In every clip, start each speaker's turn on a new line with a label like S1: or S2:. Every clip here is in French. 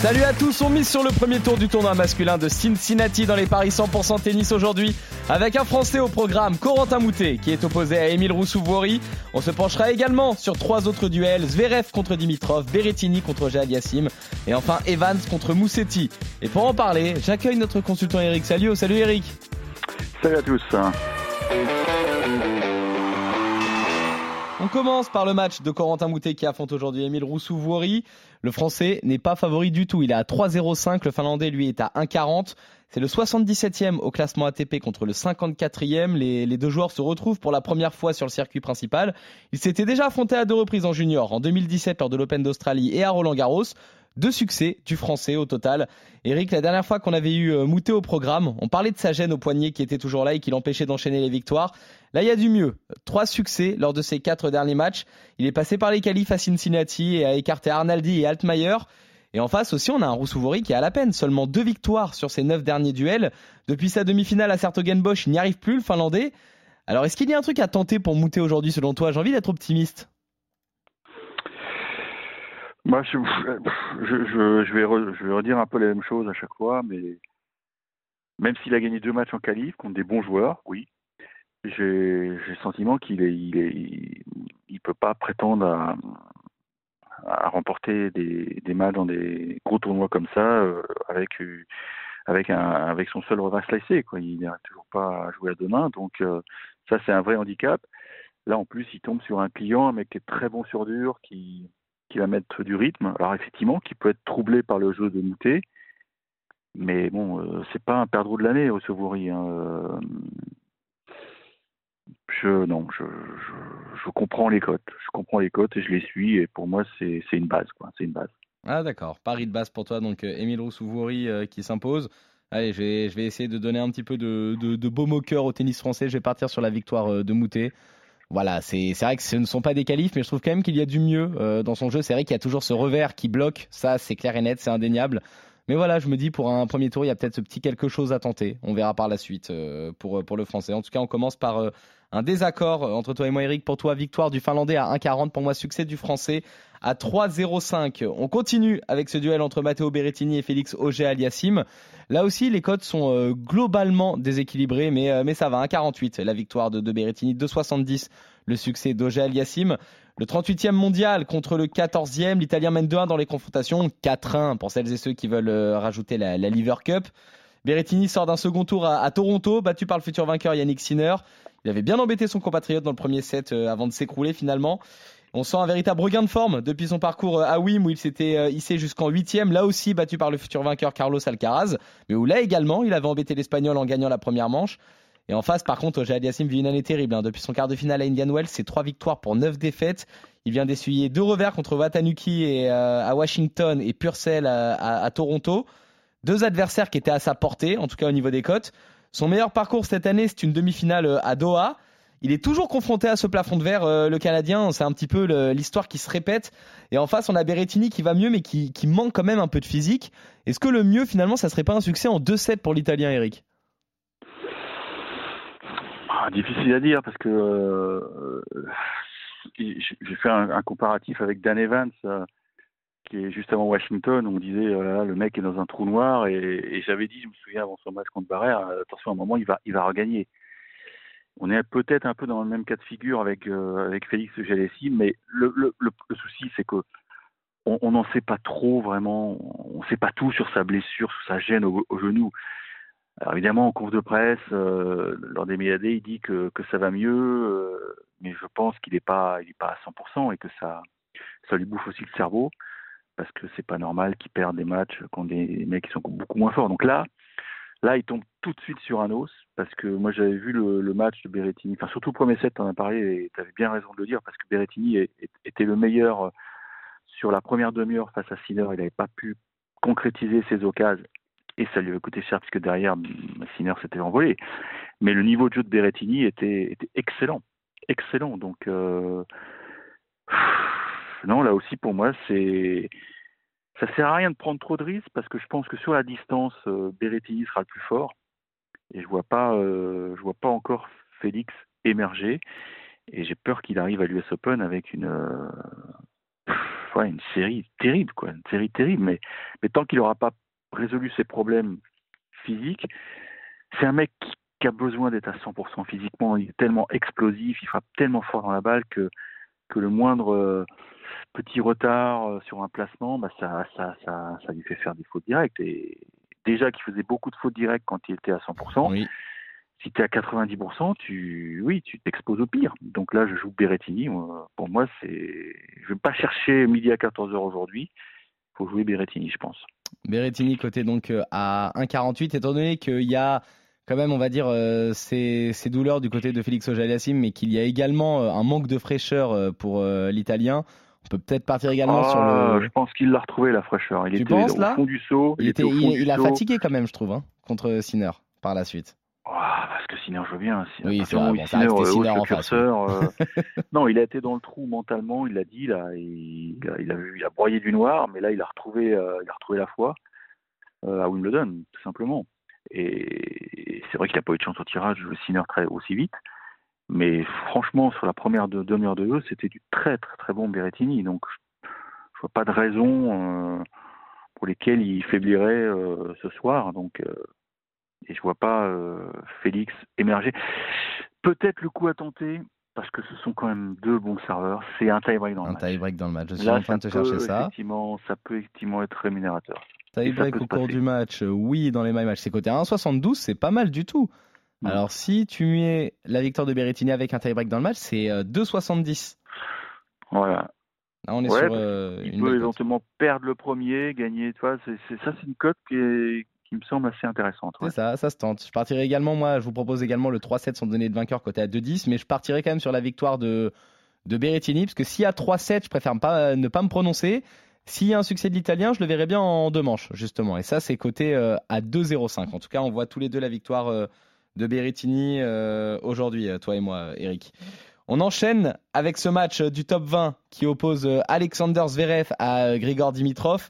S1: Salut à tous, on mise sur le premier tour du tournoi masculin de Cincinnati dans les paris 100% tennis aujourd'hui avec un Français au programme, Corentin Moutet, qui est opposé à Émile Roussouvori. On se penchera également sur trois autres duels, Zverev contre Dimitrov, Berrettini contre Jad Yassim et enfin Evans contre Moussetti. Et pour en parler, j'accueille notre consultant Eric Salio. Salut Eric
S2: Salut à tous
S1: on commence par le match de Corentin Moutet qui affronte aujourd'hui Émile Roussouvori. Le français n'est pas favori du tout. Il est à 3,05. Le finlandais, lui, est à 1,40. C'est le 77e au classement ATP contre le 54e. Les, les, deux joueurs se retrouvent pour la première fois sur le circuit principal. Ils s'étaient déjà affrontés à deux reprises en junior, en 2017 lors de l'Open d'Australie et à Roland Garros. Deux succès du français au total. Eric, la dernière fois qu'on avait eu euh, Moutet au programme, on parlait de sa gêne au poignet qui était toujours là et qui l'empêchait d'enchaîner les victoires. Là, il y a du mieux. Trois succès lors de ses quatre derniers matchs. Il est passé par les qualifs à Cincinnati et a écarté Arnaldi et Altmaier. Et en face aussi, on a un Roussouvori qui a à la peine. Seulement deux victoires sur ses neuf derniers duels. Depuis sa demi-finale à Sertogenbosch, il n'y arrive plus, le Finlandais. Alors, est-ce qu'il y a un truc à tenter pour Moutet aujourd'hui, selon toi J'ai envie d'être optimiste.
S2: Moi, je, vais redire un peu la même chose à chaque fois, mais même s'il a gagné deux matchs en qualif contre des bons joueurs, oui, j'ai le sentiment qu'il est, il est, il peut pas prétendre à, remporter des, des, matchs dans des gros tournois comme ça euh, avec avec avec son seul revers slicé quoi. Il n'arrive toujours pas à jouer à deux mains, donc euh, ça c'est un vrai handicap. Là en plus, il tombe sur un client, un mec qui est très bon sur dur, qui qui va mettre du rythme. Alors effectivement, qui peut être troublé par le jeu de Moutet, mais bon, euh, c'est pas un perdreau de l'année au Sevoury. Hein. Euh, je non, je, comprends les cotes. Je comprends les cotes et je les suis. Et pour moi, c'est une base.
S1: Ah d'accord. Paris de base pour toi, donc euh, Émile Roussouvoury qui s'impose. Allez, je vais, essayer de donner un petit peu de, de, de beau moqueur au tennis français. Je vais partir sur la victoire de Moutet voilà, c'est vrai que ce ne sont pas des qualifs, mais je trouve quand même qu'il y a du mieux euh, dans son jeu. C'est vrai qu'il y a toujours ce revers qui bloque, ça c'est clair et net, c'est indéniable. Mais voilà, je me dis pour un premier tour, il y a peut-être ce petit quelque chose à tenter. On verra par la suite euh, pour, pour le français. En tout cas, on commence par euh, un désaccord entre toi et moi, Eric. Pour toi, victoire du Finlandais à 1,40. Pour moi, succès du Français à 3,05. On continue avec ce duel entre Matteo Berrettini et Félix Auger-Aliassime. Là aussi, les codes sont euh, globalement déséquilibrés, mais, euh, mais ça va. 1,48 la victoire de, de Berrettini, 2,70 le succès d'Auger-Aliassime. Le 38e mondial contre le 14e, l'Italien mène 2-1 dans les confrontations, 4-1 pour celles et ceux qui veulent euh, rajouter la, la Liver Cup. Berrettini sort d'un second tour à, Toronto, battu par le futur vainqueur Yannick Sinner. Il avait bien embêté son compatriote dans le premier set avant de s'écrouler finalement. On sent un véritable regain de forme depuis son parcours euh, à Wim où il s'était euh, hissé jusqu'en huitième, là aussi battu par le futur vainqueur Carlos Alcaraz, mais où là également il avait embêté l'Espagnol en gagnant la première manche. Et en face, par contre, Jad Yassim vit une année terrible. Hein. Depuis son quart de finale à Indian Wells, c'est trois victoires pour neuf défaites. Il vient d'essuyer deux revers contre Watanuki et, euh, à Washington et Purcell à, Toronto. Deux adversaires qui étaient à sa portée, en tout cas au niveau des cotes. Son meilleur parcours cette année, c'est une demi-finale à Doha. Il est toujours confronté à ce plafond de verre, euh, le Canadien. C'est un petit peu l'histoire qui se répète. Et en face, on a Berrettini qui va mieux, mais qui, manque quand même un peu de physique. Est-ce que le mieux, finalement, ça serait pas un succès en 2-7 pour l'Italien, Eric?
S2: Ah, Difficile à dire parce que euh, j'ai fait un, comparatif avec Dan Evans. Euh, qui est juste avant Washington, on disait oh le mec est dans un trou noir et, j'avais dit, je me souviens avant son match contre Barrère, attention à un moment il va il va regagner on est peut-être un peu dans le même cas de figure avec euh, avec Félix Jalessi, mais le, souci c'est que on n'en sait pas trop vraiment, on ne sait pas tout sur sa blessure, sur sa gêne au, genou. Alors évidemment en conf de presse, euh, lors des médiadés, il dit que, que ça va mieux, euh, mais je pense qu'il n'est pas pas à 100% et que ça ça lui bouffe aussi le cerveau parce que c'est pas normal qu'il perde des matchs contre des mecs qui sont beaucoup moins forts. Donc là, Là, il tombe tout de suite sur un os, parce que moi j'avais vu le, match de Berrettini, enfin surtout le premier set, tu en as parlé, et tu avais bien raison de le dire, parce que Berrettini était le meilleur euh, sur la première demi-heure face à Sinner, il n'avait pas pu concrétiser ses occasions, et ça lui avait coûté cher, puisque derrière, Sinner s'était envolé. Mais le niveau de jeu de Berrettini était, excellent, excellent, donc... Euh, non, là aussi pour moi, c'est ça sert à rien de prendre trop de risques parce que je pense que sur la distance, euh, Berrettini sera le plus fort. Et je vois pas, euh, je vois pas encore Félix émerger. Et j'ai peur qu'il arrive à l'US Open avec une, série terrible, quoi, une série terrible. Mais tant qu'il n'aura pas résolu ses problèmes physiques, c'est un mec qui, qui a besoin d'être à 100% physiquement. Il est tellement explosif, il frappe tellement fort dans la balle que, que le moindre euh, petit retard euh, sur un placement, bah, ça, ça, ça, ça lui fait faire des fautes directes. Et déjà qu'il faisait beaucoup de fautes directes quand il était à 100%,
S1: Oui.
S2: si tu es à 90%, tu, oui, tu t'exposes au pire. Donc là, je joue Berrettini. Moi, Pour moi, c'est, je vais pas chercher midi à 14h aujourd'hui. Faut jouer Berrettini, je pense.
S1: Berrettini côté donc euh, à 1,48 étant donné qu'il y a quand même on va dire euh, ces, ces douleurs du côté de Félix Auger-Aliassime mais qu'il y a également euh, un manque de fraîcheur pour euh, l'italien. On peut peut-être partir également sur
S2: Ah,
S1: le
S2: Je pense qu'il l'a retrouvé la fraîcheur. Il
S1: Tu
S2: était
S1: penses,
S2: au
S1: là
S2: fond du saut.
S1: il, était, il, a fatigué quand même je trouve hein, contre Sinner par la suite.
S2: Ah, parce que Sinner joue bien.
S1: Oui, c'est vrai, bon,
S2: Sinner,
S1: Sinner en face,
S2: euh, non, il a été dans le trou mentalement, il l'a dit, là, il, il a, il, a, il a broyé du noir, mais là, il a retrouvé, euh, il a retrouvé la foi euh, à Wimbledon, tout simplement. Et c'est vrai qu'il n'a pas eu de chance au tirage, Sinner très aussi vite, mais franchement, sur la première de- demi-heure de jeu, c'était du très très très bon Berrettini, donc je, je vois pas de raison pour lesquelles il faiblirait ce soir, donc. Euh, et je vois pas euh, Félix émerger. Peut-être le coup à tenter, parce que ce sont quand même deux bons serveurs. C'est un tie-break dans le
S1: Un
S2: match.
S1: tie-break dans le match. Je suis
S2: Là,
S1: en train de te
S2: peut,
S1: chercher ça.
S2: Effectivement, ça peut effectivement être rémunérateur.
S1: Tie
S2: ça
S1: break
S2: peut
S1: au cours
S2: passer.
S1: du match, euh, oui, dans les my match, c'est coté à 1,72, c'est pas mal du tout. Alors si tu mets la victoire de Berrettini avec un tie break dans le match, c'est euh, 2,70.
S2: Voilà.
S1: Là, on est
S2: Ouais,
S1: sur euh,
S2: Il
S1: une
S2: peut éventuellement perdre le premier, gagner. Tu vois, c'est- ça, c'est une cote qui, est- qui me semble assez intéressante. ouais.
S1: C'est ça, ça se tente. Je partirai également, moi, je vous propose également le 3-7 sans donner de vainqueur côté à 2-10, mais je partirai quand même sur la victoire de, de Berrettini, parce que s'il y a 3-7, je préfère pas, ne pas me prononcer. S'il y a un succès de l'italien, je le verrai bien en deux manches, justement. Et ça, c'est coté euh, à 2-0-5. En tout cas, on voit tous les deux la victoire euh, de Berrettini euh, aujourd'hui, euh, toi et moi, Eric. On enchaîne avec ce match euh, du top 20 qui oppose euh, Alexander Zverev à euh, Grigor Dimitrov.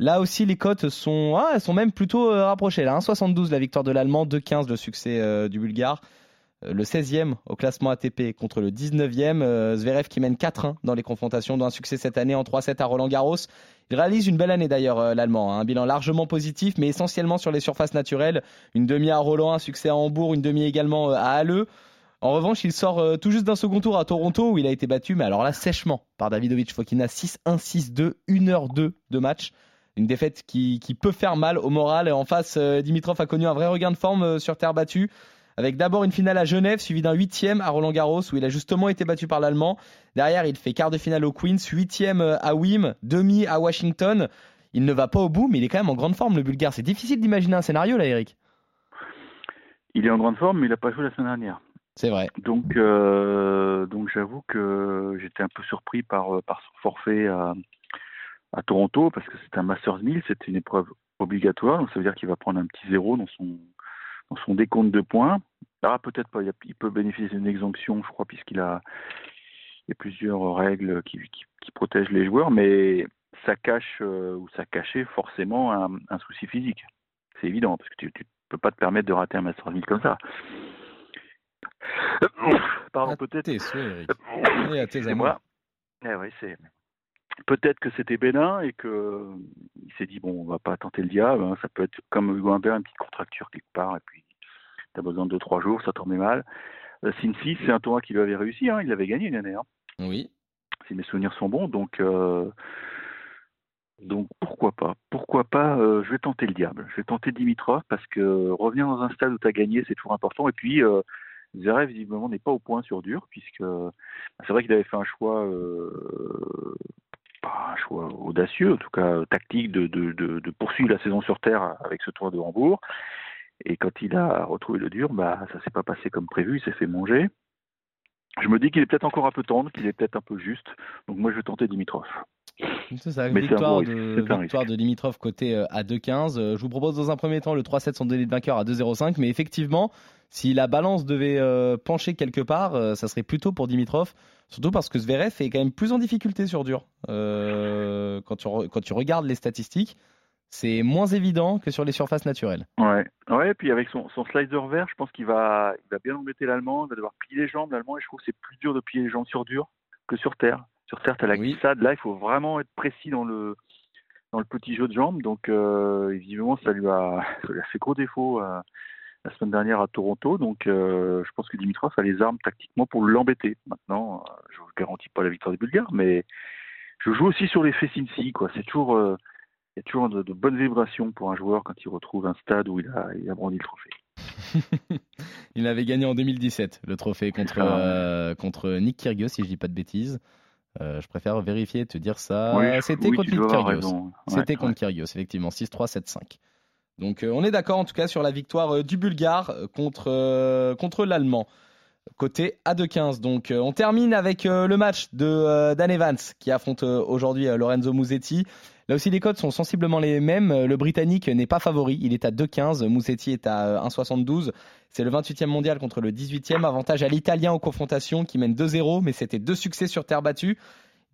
S1: Là aussi, les cotes sont, ah, sont même plutôt euh, rapprochées. Là, 1,72 la victoire de l'Allemand, 2,15 le succès euh, du Bulgare. Euh, Le 16e au classement ATP contre le 19e. euh, Zverev qui mène 4-1 dans les confrontations, dont un succès cette année en 3-7 à Roland Garros. Il réalise une belle année d'ailleurs, l'Allemand. hein. Un bilan largement positif, mais essentiellement sur les surfaces naturelles. Une demi à Roland, un succès à Hambourg, une demi également à Halle. En revanche, il sort tout juste d'un second tour à Toronto où il a été battu, mais alors là, sèchement par Davidovic Fokina 6-1, 6-2, 1h2 de match. Une défaite qui, qui peut faire mal au moral. Et en face, euh, Dimitrov a connu un vrai regain de forme euh, sur terre battue. Avec d'abord une finale à Genève, suivie d'un huitième à Roland Garros, où il a justement été battu par l'Allemand. Derrière, il fait quart de finale au Queens, huitième euh, à Wim, demi à Washington. Il ne va pas au bout, mais il est quand même en grande forme, le Bulgare. C'est difficile d'imaginer un scénario là, Eric.
S2: Il est en grande forme, mais il n'a pas joué la semaine dernière.
S1: C'est vrai.
S2: Donc, euh, donc j'avoue que j'étais un peu surpris par, par son forfait à, à Toronto, parce que c'est un Masters 1000, c'est une épreuve obligatoire, donc ça veut dire qu'il va prendre un petit zéro dans son, dans son décompte de points. Ah, peut-être pas, il, a- il peut bénéficier d'une exemption, je crois, puisqu'il a, il y a plusieurs règles qui, qui, qui protègent les joueurs, mais ça cache, euh, ou ça cachait forcément un, un souci physique. C'est évident, parce que tu ne peux pas te permettre de rater un Masters 1000 comme ça. Pardon, peut-être
S1: Tes souhaits, Eric. Et à tes
S2: c'est
S1: amours.
S2: moi. Eh oui, c'est. Peut-être que c'était bénin et que il s'est dit bon, on va pas tenter le diable. hein, Ça peut être comme Hugo Humbert, une petite contracture quelque part et puis t'as besoin de deux trois jours, ça tombait mal. Euh, c'est un tournoi qui lui avait réussi. Hein, il l'avait gagné une année. Hein,
S1: Oui.
S2: si mes souvenirs sont bons. Donc euh, donc pourquoi pas Pourquoi pas euh, Je vais tenter le diable. Je vais tenter Dimitrov parce que revenir dans un stade où tu as gagné, c'est toujours important. Et puis euh, Zverev visiblement n'est pas au point sur dur puisque c'est vrai qu'il avait fait un choix euh, pas un choix audacieux, en tout cas tactique de, de, de, de poursuivre la saison sur terre avec ce tour de Hambourg. Et quand il a retrouvé le dur, bah ça s'est pas passé comme prévu, il s'est fait manger. Je me dis qu'il est peut-être encore un peu tendre, qu'il est peut-être un peu juste. Donc moi je vais tenter Dimitrov.
S1: C'est ça,
S2: Mais
S1: victoire, de, victoire Dimitrov côté euh, à 2-15. Euh, Je vous propose dans un premier temps le 3-7 son délai de vainqueur à 2-0-5, mais effectivement, si la balance devait euh, pencher quelque part, ça serait plutôt pour Dimitrov, surtout parce que Zverev est quand même plus en difficulté sur dur. Euh, quand, tu re- quand tu regardes les statistiques, c'est moins évident que sur les surfaces naturelles.
S2: Ouais, ouais, puis avec son, son slider vert, je pense qu'il va, il va bien embêter l'Allemand, il va devoir plier les jambes, l'Allemand, et je trouve que c'est plus dur de plier les jambes sur dur que sur terre. Sur tu as la
S1: Oui.
S2: glissade, là, il faut vraiment être précis dans le, dans le petit jeu de jambes, donc euh, évidemment, ça lui, a, ça lui a fait gros défaut euh, la semaine dernière à Toronto, donc euh, je pense que Dimitrov a les armes tactiquement pour l'embêter. Maintenant, euh, je ne vous garantis pas la victoire des Bulgares, mais je joue aussi sur l'effet Cincy, quoi. C'est toujours... il y a toujours de, de bonnes vibrations pour un joueur quand il retrouve un stade où il a, il a brandi le trophée.
S1: Il avait gagné en 2017 le trophée contre,
S2: Ah.
S1: contre Nick Kyrgios, si je dis pas de bêtises. Euh, je préfère vérifier et te dire ça.
S2: Oui, je-
S1: C'était
S2: oui,
S1: contre Kyrgios.
S2: Ouais,
S1: C'était contre
S2: ouais.
S1: Kyrgios, effectivement, 6-3, 7-5. Donc euh, on est d'accord en tout cas sur la victoire euh, du Bulgare euh, contre, euh, contre l'Allemand. Côté A2-15. Donc euh, on termine avec euh, le match de euh, Dan Evans qui affronte euh, aujourd'hui euh, Lorenzo Musetti. Là aussi les codes sont sensiblement les mêmes. Euh, Le Britannique n'est pas favori, il est à 2-15. Musetti est à euh, 1,72. C'est le 28e mondial contre le 18e. Avantage à l'Italien aux confrontations qui mène 2-0, mais c'était deux succès sur terre battue.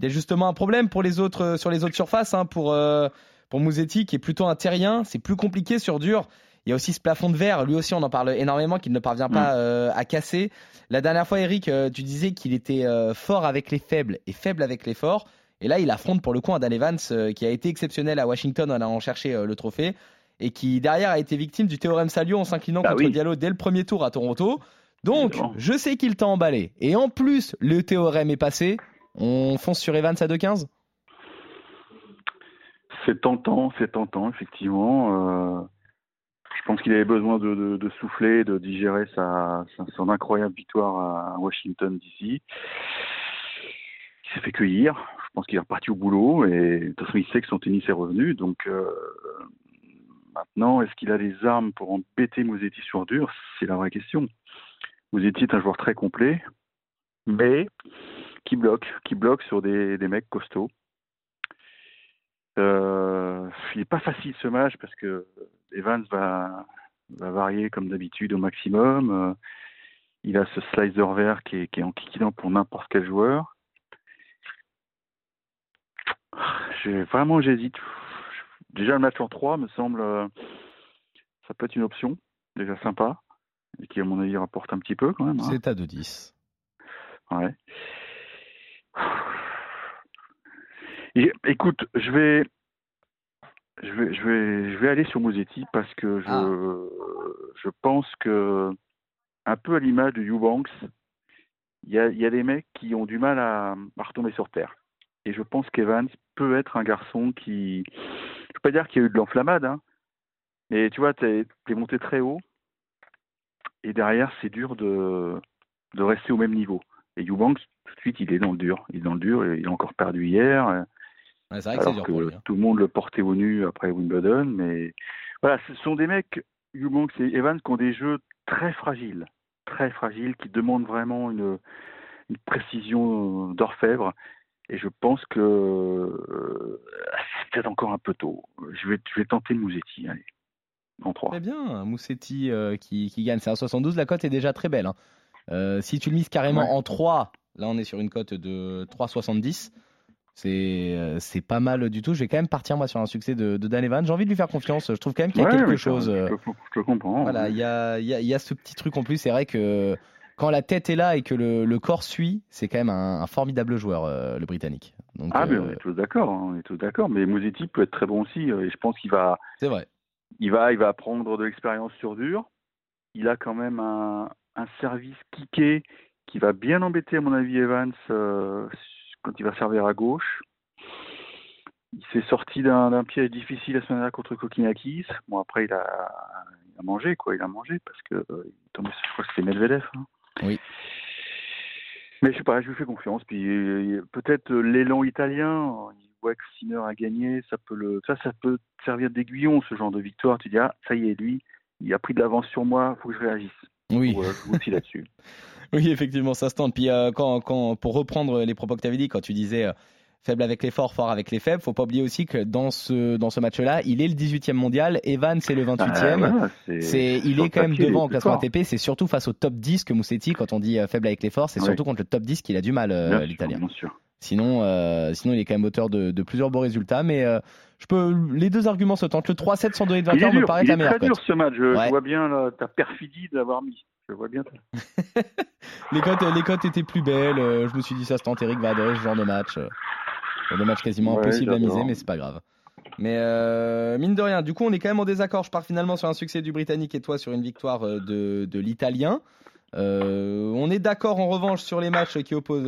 S1: Il y a justement un problème pour les autres, euh, sur les autres surfaces. hein, pour, euh, pour qui est plutôt un terrien, c'est plus compliqué sur dur. Il y a aussi ce plafond de verre, lui aussi on en parle énormément, qu'il ne parvient pas euh, à casser. La dernière fois, Eric, euh, tu disais qu'il était euh, fort avec les faibles et faible avec les forts. Et là, il affronte pour le coup un Dan Evans euh, qui a été exceptionnel à Washington en allant chercher euh, le trophée et qui derrière a été victime du théorème Salio en s'inclinant
S2: Bah
S1: contre
S2: oui.
S1: Diallo dès le premier tour à Toronto. Donc, je sais qu'il t'a emballé. Et en plus, le théorème est passé. On fonce sur Evans à 2-15
S2: C'est tentant, c'est tentant, effectivement. Euh, je pense qu'il avait besoin de, de, de souffler, de digérer sa, sa- son incroyable victoire à Washington DC. Il s'est fait cueillir. Je pense qu'il est reparti au boulot et de toute façon, il sait que son tennis est revenu. Donc euh, maintenant, est-ce qu'il a les armes pour embêter Musetti sur dur? C'est la vraie question. Musetti est un joueur très complet, mais qui bloque, qui bloque sur des, mecs costauds. Euh, il n'est pas facile ce match parce que Evans va, va varier comme d'habitude au maximum. Euh, il a ce slicer vert qui est, qui est pour n'importe quel joueur. J'ai- Vraiment, j'hésite. Déjà, le match en 3 me semble. euh, ça peut être une option, déjà sympa, et qui, à mon avis, rapporte un petit peu quand même. hein.
S1: C'est à 2-10.
S2: Ouais. Et, écoute, je vais, je vais, je vais, je vais aller sur Mosetti parce que je,
S1: Ah.
S2: je pense que, un peu à l'image de Eubanks, il y a, y a des mecs qui ont du mal à, à retomber sur terre. Et je pense qu'Evans peut être un garçon qui, je peux pas dire qu'il y a eu de l'enflammade, hein, mais tu vois, t'es es monté très haut et derrière c'est dur de, de rester au même niveau. Et Eubanks, tout de suite, il est dans le dur. Il est dans le dur et il a encore perdu hier.
S1: Ouais, c'est vrai que
S2: alors
S1: dur
S2: que
S1: pour lui. hein.
S2: tout le monde le portait au nu après Wimbledon. Mais voilà, ce sont des mecs, Eubanks et Evans, qui ont des jeux très fragiles. Très fragiles, qui demandent vraiment une, une précision d'orfèvre. Et je pense que euh, c'est peut-être encore un peu tôt. Je vais, je vais tenter le Mouzetti, allez, en 3.
S1: Très bien, Moussetti euh, qui, qui gagne. C'est un 72, la cote est déjà très belle. hein. Euh, si tu le mises carrément
S2: Ouais.
S1: en 3, là on est sur une cote de 3,70. C'est euh, c'est pas mal du tout. Je vais quand même partir moi sur un succès de, de Dan Evans. J'ai envie de lui faire confiance. Je trouve quand même qu'il y a quelque chose.
S2: Je, je- je comprends.
S1: Voilà, il y a, y, a, y a ce petit truc en plus. C'est vrai que quand la tête est là et que le, le corps suit, c'est quand même un, un formidable joueur, euh, le Britannique. Donc,
S2: Ah, mais
S1: euh,
S2: on est tous d'accord, hein, on est tous d'accord. Mais Mosetti peut être très bon aussi, euh, et je pense qu'il va,
S1: c'est vrai.
S2: il va, il va prendre de l'expérience sur dur. Il a quand même un, un service kické qui va bien embêter, à mon avis, Evans euh, quand il va servir à gauche. Il s'est sorti d'un d'un piège difficile la semaine dernière contre Kokinakis. Bon, après, il a, il a mangé, quoi. Il a mangé parce que euh, il est tombé, je crois que c'était Medvedev. hein.
S1: Oui.
S2: Mais je sais pas, je lui fais confiance. Puis euh, peut-être euh, l'élan italien, il voit que Sinner a gagné, ça peut le, ça, ça peut servir d'aiguillon ce genre de victoire. Tu dis ah, ça y est, lui, il a pris de l'avance sur moi, faut que je réagisse.
S1: Oui.
S2: Ou, euh, aussi là-dessus.
S1: Oui, effectivement, ça se tente. Puis euh, quand, quand, pour reprendre les propos que tu avais dit, quand tu disais euh, faible avec les forts, fort avec les faibles. Faut pas oublier aussi que dans ce, dans ce match-là, il est le 18e mondial, Evan c'est le 28e.
S2: Bah, voilà, c'est-
S1: c'est, il est quand même devant en
S2: plus
S1: classement. ATP. C'est surtout face au top 10 que Moussetti, quand on dit euh, faible avec les forts, c'est surtout contre le top 10 qu'il a du mal, euh, l'italien. Sinon, euh, sinon, il est quand même auteur de, de plusieurs beaux résultats. Mais euh, je peux, les deux arguments se tentent. Le 3-7 sans donner de vainqueur me paraît
S2: il
S1: la
S2: est
S1: meilleure
S2: très dur ce match. Je, vois bien là, ta perfidie de l'avoir mis. Je vois bien.
S1: Les cotes, les cotes étaient plus belles. je me suis dit, ça se tente. Eric va adorer ce genre de match. Euh, genre de match quasiment
S2: Ouais,
S1: impossible à miser, mais c'est pas grave. Mais euh, mine de rien, du coup, on est quand même en désaccord. Je pars finalement sur un succès du Britannique et toi sur une victoire euh, de, de l'Italien. Euh, on est d'accord en revanche sur les matchs qui opposent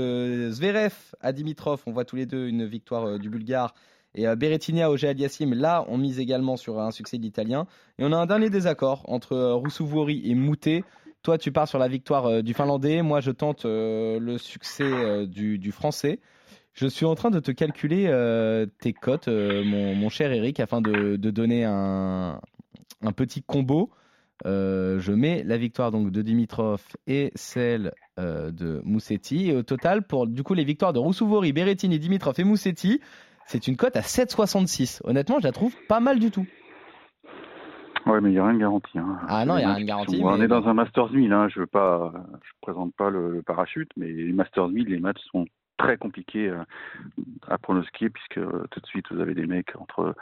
S1: Zverev à Dimitrov. On voit tous les deux une victoire du Bulgare. Et Berrettini à Auger Aliassime. Là, on mise également sur un succès de l'Italien. Et on a un dernier désaccord entre Roussouvori et Moutet. Toi, tu pars sur la victoire du Finlandais. Moi, je tente le succès du, du Français. Je suis en train de te calculer euh, tes cotes, euh, mon, mon cher Eric, afin de, de donner un, un petit combo. Euh, je mets la victoire donc de Dimitrov et celle de Moussetti. Et au total, pour du coup les victoires de Roussouvori, Berrettini, Dimitrov et Moussetti, c'est une cote à 7,66. Honnêtement, je la trouve pas mal du tout.
S2: Ouais, mais il n'y a rien de garanti. hein.
S1: Ah non, il y a rien de garanti,
S2: On
S1: mais
S2: est dans un Masters 1000. Hein. Je ne pas, je présente pas le, le parachute, mais les Masters 1000, les matchs sont très compliqués euh, à pronostiquer puisque euh, tout de suite vous avez des mecs entre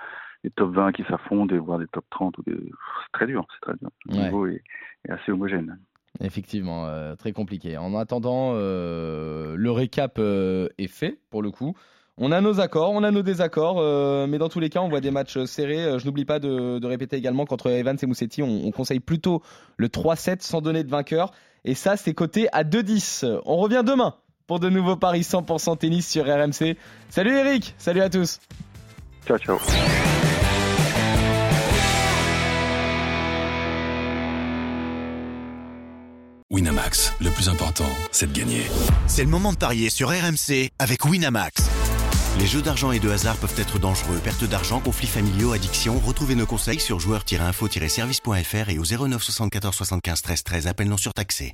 S2: les top 20 qui s'affondent et voire des top 30 ou des... c'est très dur, c'est très dur. Le
S1: Ouais.
S2: niveau est, est assez homogène.
S1: Effectivement, euh, très compliqué. En attendant, euh, le récap euh, est fait pour le coup. On a nos accords, on a nos désaccords, euh, mais dans tous les cas, on voit des matchs serrés. Je n'oublie pas de, de répéter également qu'entre Evans et Moussetti, on, on conseille plutôt le 3-7 sans donner de vainqueur. Et ça, c'est coté à 2-10. On revient demain pour de nouveaux paris 100% tennis sur RMC. Salut Eric, salut à tous.
S2: Ciao, ciao.
S3: Winamax, le plus important, c'est de gagner.
S4: C'est le moment de parier sur RMC avec Winamax. Les jeux d'argent et de hasard peuvent être dangereux. Perte d'argent, conflits familiaux, addiction. Retrouvez nos conseils sur joueurs-info-service.fr et au 09 74 75 13 13. Appel non surtaxé.